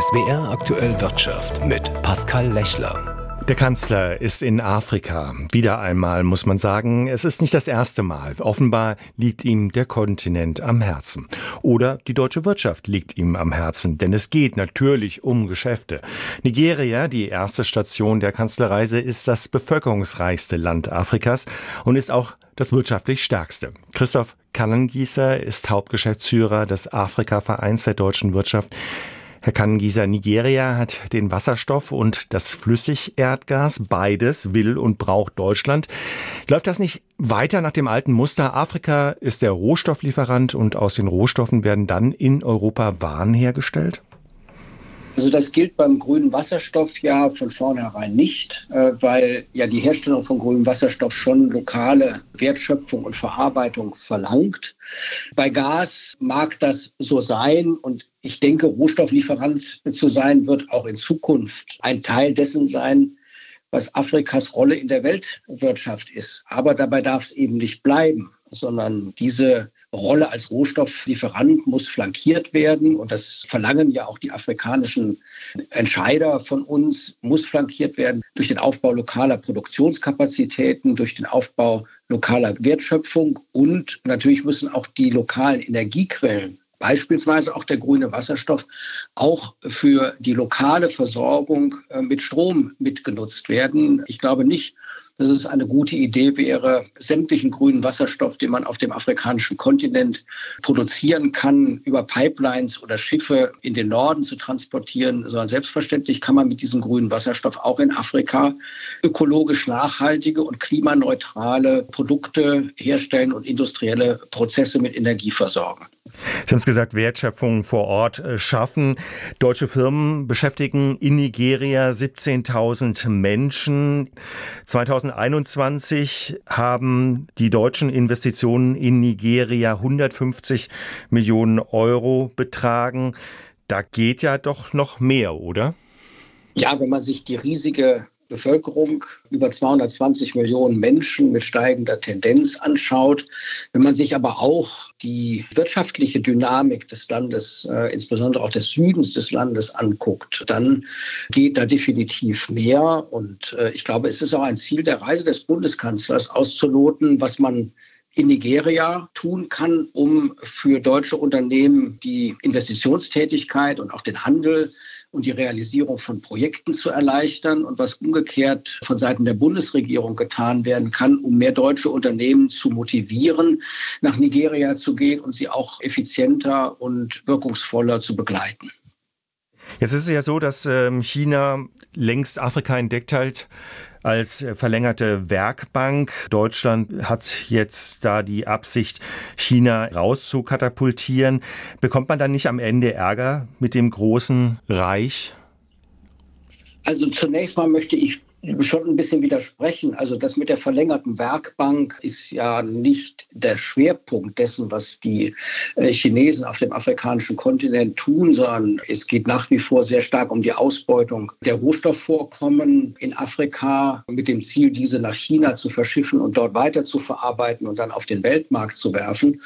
SWR aktuell Wirtschaft mit Pascal Lechler. Der Kanzler ist in Afrika. Wieder einmal muss man sagen, es ist nicht das erste Mal. Offenbar liegt ihm der Kontinent am Herzen. Oder die deutsche Wirtschaft liegt ihm am Herzen, denn es geht natürlich um Geschäfte. Nigeria, die erste Station der Kanzlerreise, ist das bevölkerungsreichste Land Afrikas und ist auch das wirtschaftlich stärkste. Christoph Kannengießer ist Hauptgeschäftsführer des Afrika-Vereins der deutschen Wirtschaft. Herr Kannengießer, Nigeria hat den Wasserstoff und das Flüssigerdgas. Beides will und braucht Deutschland. Läuft das nicht weiter nach dem alten Muster? Afrika ist der Rohstofflieferant und aus den Rohstoffen werden dann in Europa Waren hergestellt? Also das gilt beim grünen Wasserstoff ja von vornherein nicht, äh, weil ja die Herstellung von grünem Wasserstoff schon lokale Wertschöpfung und Verarbeitung verlangt. Bei Gas mag das so sein und ich denke, Rohstofflieferant zu sein wird auch in Zukunft ein Teil dessen sein, was Afrikas Rolle in der Weltwirtschaft ist. Aber dabei darf es eben nicht bleiben, sondern diese Rolle als Rohstofflieferant muss flankiert werden. Und das verlangen ja auch die afrikanischen Entscheider von uns, muss flankiert werden durch den Aufbau lokaler Produktionskapazitäten, durch den Aufbau lokaler Wertschöpfung. Und natürlich müssen auch die lokalen Energiequellen beispielsweise auch der grüne Wasserstoff, auch für die lokale Versorgung äh, mit Strom mitgenutzt werden. Ich glaube nicht, dass es eine gute Idee wäre, sämtlichen grünen Wasserstoff, den man auf dem afrikanischen Kontinent produzieren kann, über Pipelines oder Schiffe in den Norden zu transportieren, sondern selbstverständlich kann man mit diesem grünen Wasserstoff auch in Afrika ökologisch nachhaltige und klimaneutrale Produkte herstellen und industrielle Prozesse mit Energie versorgen. Sie haben es gesagt, Wertschöpfung vor Ort äh, schaffen. Deutsche Firmen beschäftigen in Nigeria 17.000 Menschen. 2021 haben die deutschen Investitionen in Nigeria 150 Millionen Euro betragen. Da geht ja doch noch mehr, oder? Ja, wenn man sich die riesige Bevölkerung, über 220 Millionen Menschen mit steigender Tendenz anschaut. Wenn man sich aber auch die wirtschaftliche Dynamik des Landes, äh, insbesondere auch des Südens des Landes anguckt, dann geht da definitiv mehr. Und äh, ich glaube, es ist auch ein Ziel der Reise des Bundeskanzlers auszuloten, was man in Nigeria tun kann, um für deutsche Unternehmen die Investitionstätigkeit und auch den Handel und die Realisierung von Projekten zu erleichtern und was umgekehrt von Seiten der Bundesregierung getan werden kann, um mehr deutsche Unternehmen zu motivieren, nach Nigeria zu gehen und sie auch effizienter und wirkungsvoller zu begleiten. Jetzt ist es ja so, dass ähm, China längst Afrika entdeckt hat als verlängerte Werkbank. Deutschland hat jetzt da die Absicht, China rauszukatapultieren. Bekommt man dann nicht am Ende Ärger mit dem großen Reich? Also zunächst mal möchte ich schon ein bisschen widersprechen. Also das mit der verlängerten Werkbank ist ja nicht der Schwerpunkt dessen, was die äh, Chinesen auf dem afrikanischen Kontinent tun, sondern es geht nach wie vor sehr stark um die Ausbeutung der Rohstoffvorkommen in Afrika mit dem Ziel, diese nach China zu verschiffen und dort weiter zu verarbeiten und dann auf den Weltmarkt zu werfen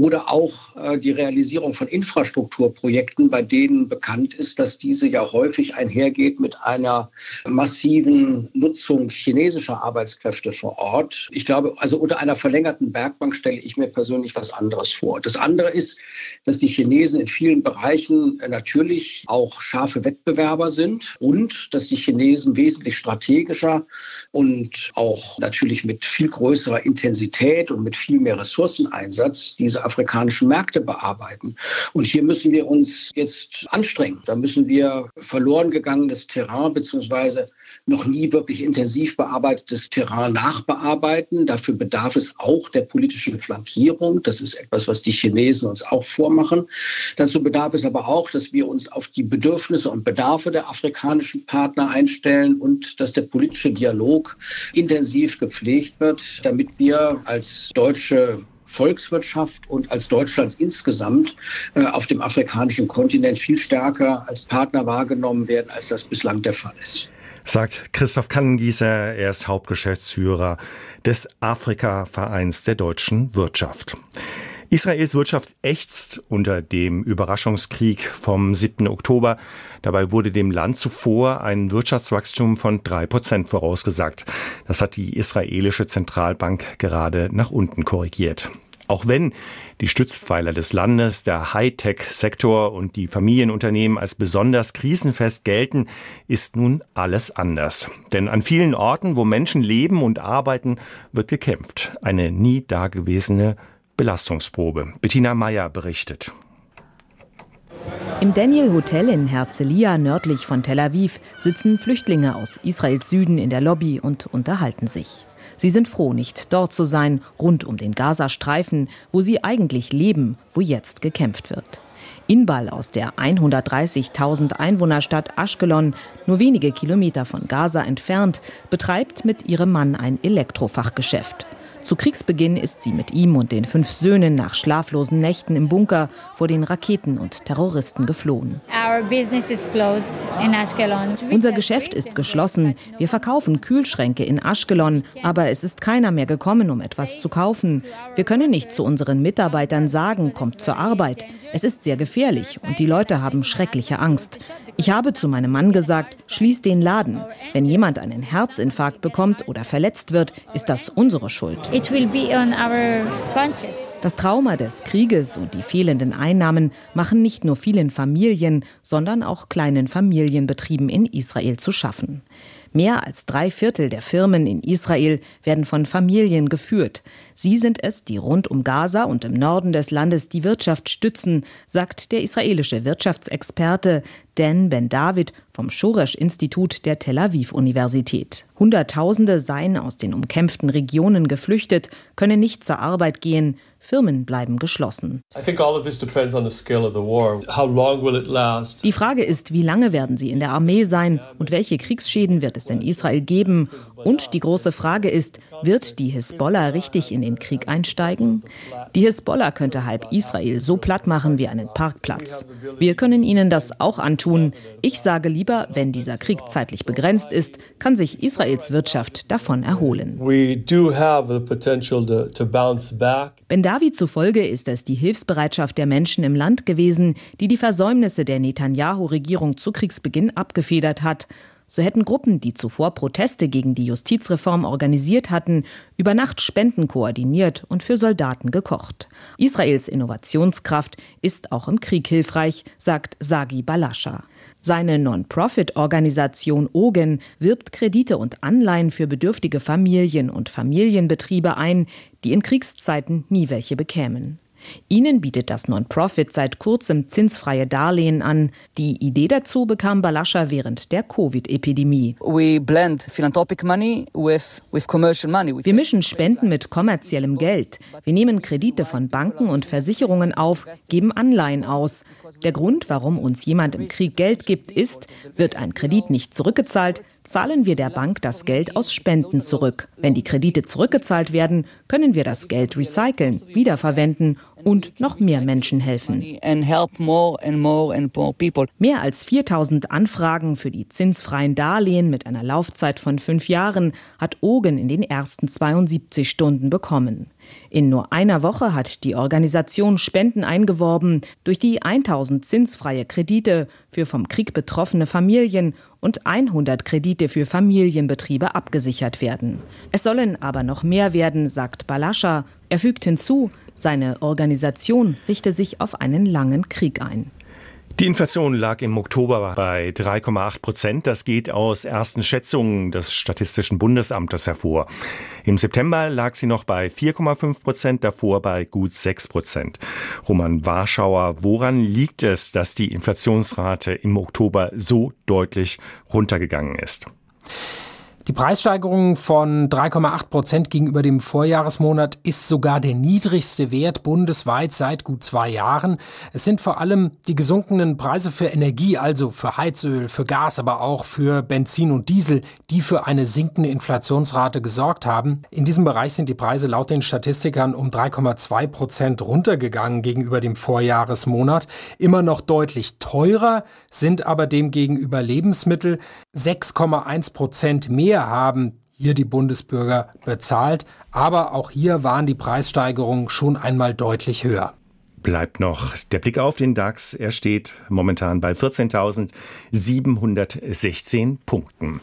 oder auch äh, die Realisierung von Infrastrukturprojekten, bei denen bekannt ist, dass diese ja häufig einhergeht mit einer massiven Nutzung chinesischer Arbeitskräfte vor Ort. Ich glaube, also unter einer verlängerten Werkbank stelle ich mir persönlich was anderes vor. Das andere ist, dass die Chinesen in vielen Bereichen natürlich auch scharfe Wettbewerber sind und dass die Chinesen wesentlich strategischer und auch natürlich mit viel größerer Intensität und mit viel mehr Ressourceneinsatz diese afrikanischen Märkte bearbeiten. Und hier müssen wir uns jetzt anstrengen. Da müssen wir verloren gegangenes Terrain beziehungsweise noch nie wirklich intensiv bearbeitetes Terrain nachbearbeiten. Dafür bedarf es auch der politischen Flankierung. Das ist etwas, was die Chinesen uns auch vormachen. Dazu bedarf es aber auch, dass wir uns auf die Bedürfnisse und Bedarfe der afrikanischen Partner einstellen und dass der politische Dialog intensiv gepflegt wird, damit wir als deutsche Volkswirtschaft und als Deutschland insgesamt äh, auf dem afrikanischen Kontinent viel stärker als Partner wahrgenommen werden, als das bislang der Fall ist. Sagt Christoph Kannengießer, er ist Hauptgeschäftsführer des Afrika-Vereins der deutschen Wirtschaft. Israels Wirtschaft ächzt unter dem Überraschungskrieg vom 7. Oktober. Dabei wurde dem Land zuvor ein Wirtschaftswachstum von drei Prozent vorausgesagt. Das hat die israelische Zentralbank gerade nach unten korrigiert. Auch wenn die Stützpfeiler des Landes, der Hightech-Sektor und die Familienunternehmen als besonders krisenfest gelten, ist nun alles anders. Denn an vielen Orten, wo Menschen leben und arbeiten, wird gekämpft. Eine nie dagewesene Belastungsprobe. Bettina Meyer berichtet. Im Daniel Hotel in Herzliya nördlich von Tel Aviv sitzen Flüchtlinge aus Israels Süden in der Lobby und unterhalten sich. Sie sind froh, nicht dort zu sein, rund um den Gazastreifen, wo sie eigentlich leben, wo jetzt gekämpft wird. Inbal aus der 130.000 Einwohnerstadt Ashkelon, nur wenige Kilometer von Gaza entfernt, betreibt mit ihrem Mann ein Elektrofachgeschäft. Zu Kriegsbeginn ist sie mit ihm und den fünf Söhnen nach schlaflosen Nächten im Bunker vor den Raketen und Terroristen geflohen. Unser Geschäft ist geschlossen. Wir verkaufen Kühlschränke in Ashkelon, aber es ist keiner mehr gekommen, um etwas zu kaufen. Wir können nicht zu unseren Mitarbeitern sagen, kommt zur Arbeit. Es ist sehr gefährlich und die Leute haben schreckliche Angst. Ich habe zu meinem Mann gesagt, schließ den Laden. Wenn jemand einen Herzinfarkt bekommt oder verletzt wird, ist das unsere Schuld. Das Trauma des Krieges und die fehlenden Einnahmen machen nicht nur vielen Familien, sondern auch kleinen Familienbetrieben in Israel zu schaffen. Mehr als drei Viertel der Firmen in Israel werden von Familien geführt. Sie sind es, die rund um Gaza und im Norden des Landes die Wirtschaft stützen, sagt der israelische Wirtschaftsexperte Dan Ben David vom Shoresh-Institut der Tel Aviv-Universität. Hunderttausende seien aus den umkämpften Regionen geflüchtet, können nicht zur Arbeit gehen, Firmen bleiben geschlossen. Die Frage ist, wie lange werden sie in der Armee sein und welche Kriegsschäden wird es in Israel geben? Und die große Frage ist, wird die Hisbollah richtig in den Krieg einsteigen? Die Hisbollah könnte halb Israel so platt machen wie einen Parkplatz. Wir können ihnen das auch antun. Ich sage lieber, wenn dieser Krieg zeitlich begrenzt ist, kann sich Israels Wirtschaft davon erholen. Ben David zufolge ist es die Hilfsbereitschaft der Menschen im Land gewesen, die die Versäumnisse der Netanyahu-Regierung zu Kriegsbeginn abgefedert hat. So hätten Gruppen, die zuvor Proteste gegen die Justizreform organisiert hatten, über Nacht Spenden koordiniert und für Soldaten gekocht. Israels Innovationskraft ist auch im Krieg hilfreich, sagt Sagi Balascha. Seine Non-Profit-Organisation Ogen wirbt Kredite und Anleihen für bedürftige Familien und Familienbetriebe ein, die in Kriegszeiten nie welche bekämen. Ihnen bietet das Non-Profit seit kurzem zinsfreie Darlehen an. Die Idee dazu bekam Balascha während der Covid-Epidemie. Wir mischen Spenden mit kommerziellem Geld. Wir nehmen Kredite von Banken und Versicherungen auf, geben Anleihen aus. Der Grund, warum uns jemand im Krieg Geld gibt, ist, wird ein Kredit nicht zurückgezahlt, zahlen wir der Bank das Geld aus Spenden zurück. Wenn die Kredite zurückgezahlt werden, können wir das Geld recyceln, wiederverwenden und noch mehr Menschen helfen. Mehr als 4000 Anfragen für die zinsfreien Darlehen mit einer Laufzeit von fünf Jahren hat Ogen in den ersten 72 Stunden bekommen. In nur einer Woche hat die Organisation Spenden eingeworben, durch die 1000 zinsfreie Kredite für vom Krieg betroffene Familien und 100 Kredite für Familienbetriebe abgesichert werden. Es sollen aber noch mehr werden, sagt Balascha. Er fügt hinzu, seine Organisation richte sich auf einen langen Krieg ein. Die Inflation lag im Oktober bei 3,8 Prozent. Das geht aus ersten Schätzungen des Statistischen Bundesamtes hervor. Im September lag sie noch bei 4,5 Prozent, davor bei gut 6 Prozent. Roman Warschauer, woran liegt es, dass die Inflationsrate im Oktober so deutlich runtergegangen ist? Die Preissteigerung von 3,8 Prozent gegenüber dem Vorjahresmonat ist sogar der niedrigste Wert bundesweit seit gut zwei Jahren. Es sind vor allem die gesunkenen Preise für Energie, also für Heizöl, für Gas, aber auch für Benzin und Diesel, die für eine sinkende Inflationsrate gesorgt haben. In diesem Bereich sind die Preise laut den Statistikern um 3,2 Prozent runtergegangen gegenüber dem Vorjahresmonat. Immer noch deutlich teurer sind aber demgegenüber Lebensmittel 6,1 Prozent mehr haben hier die Bundesbürger bezahlt. Aber auch hier waren die Preissteigerungen schon einmal deutlich höher. Bleibt noch der Blick auf den DAX. Er steht momentan bei 14.716 Punkten.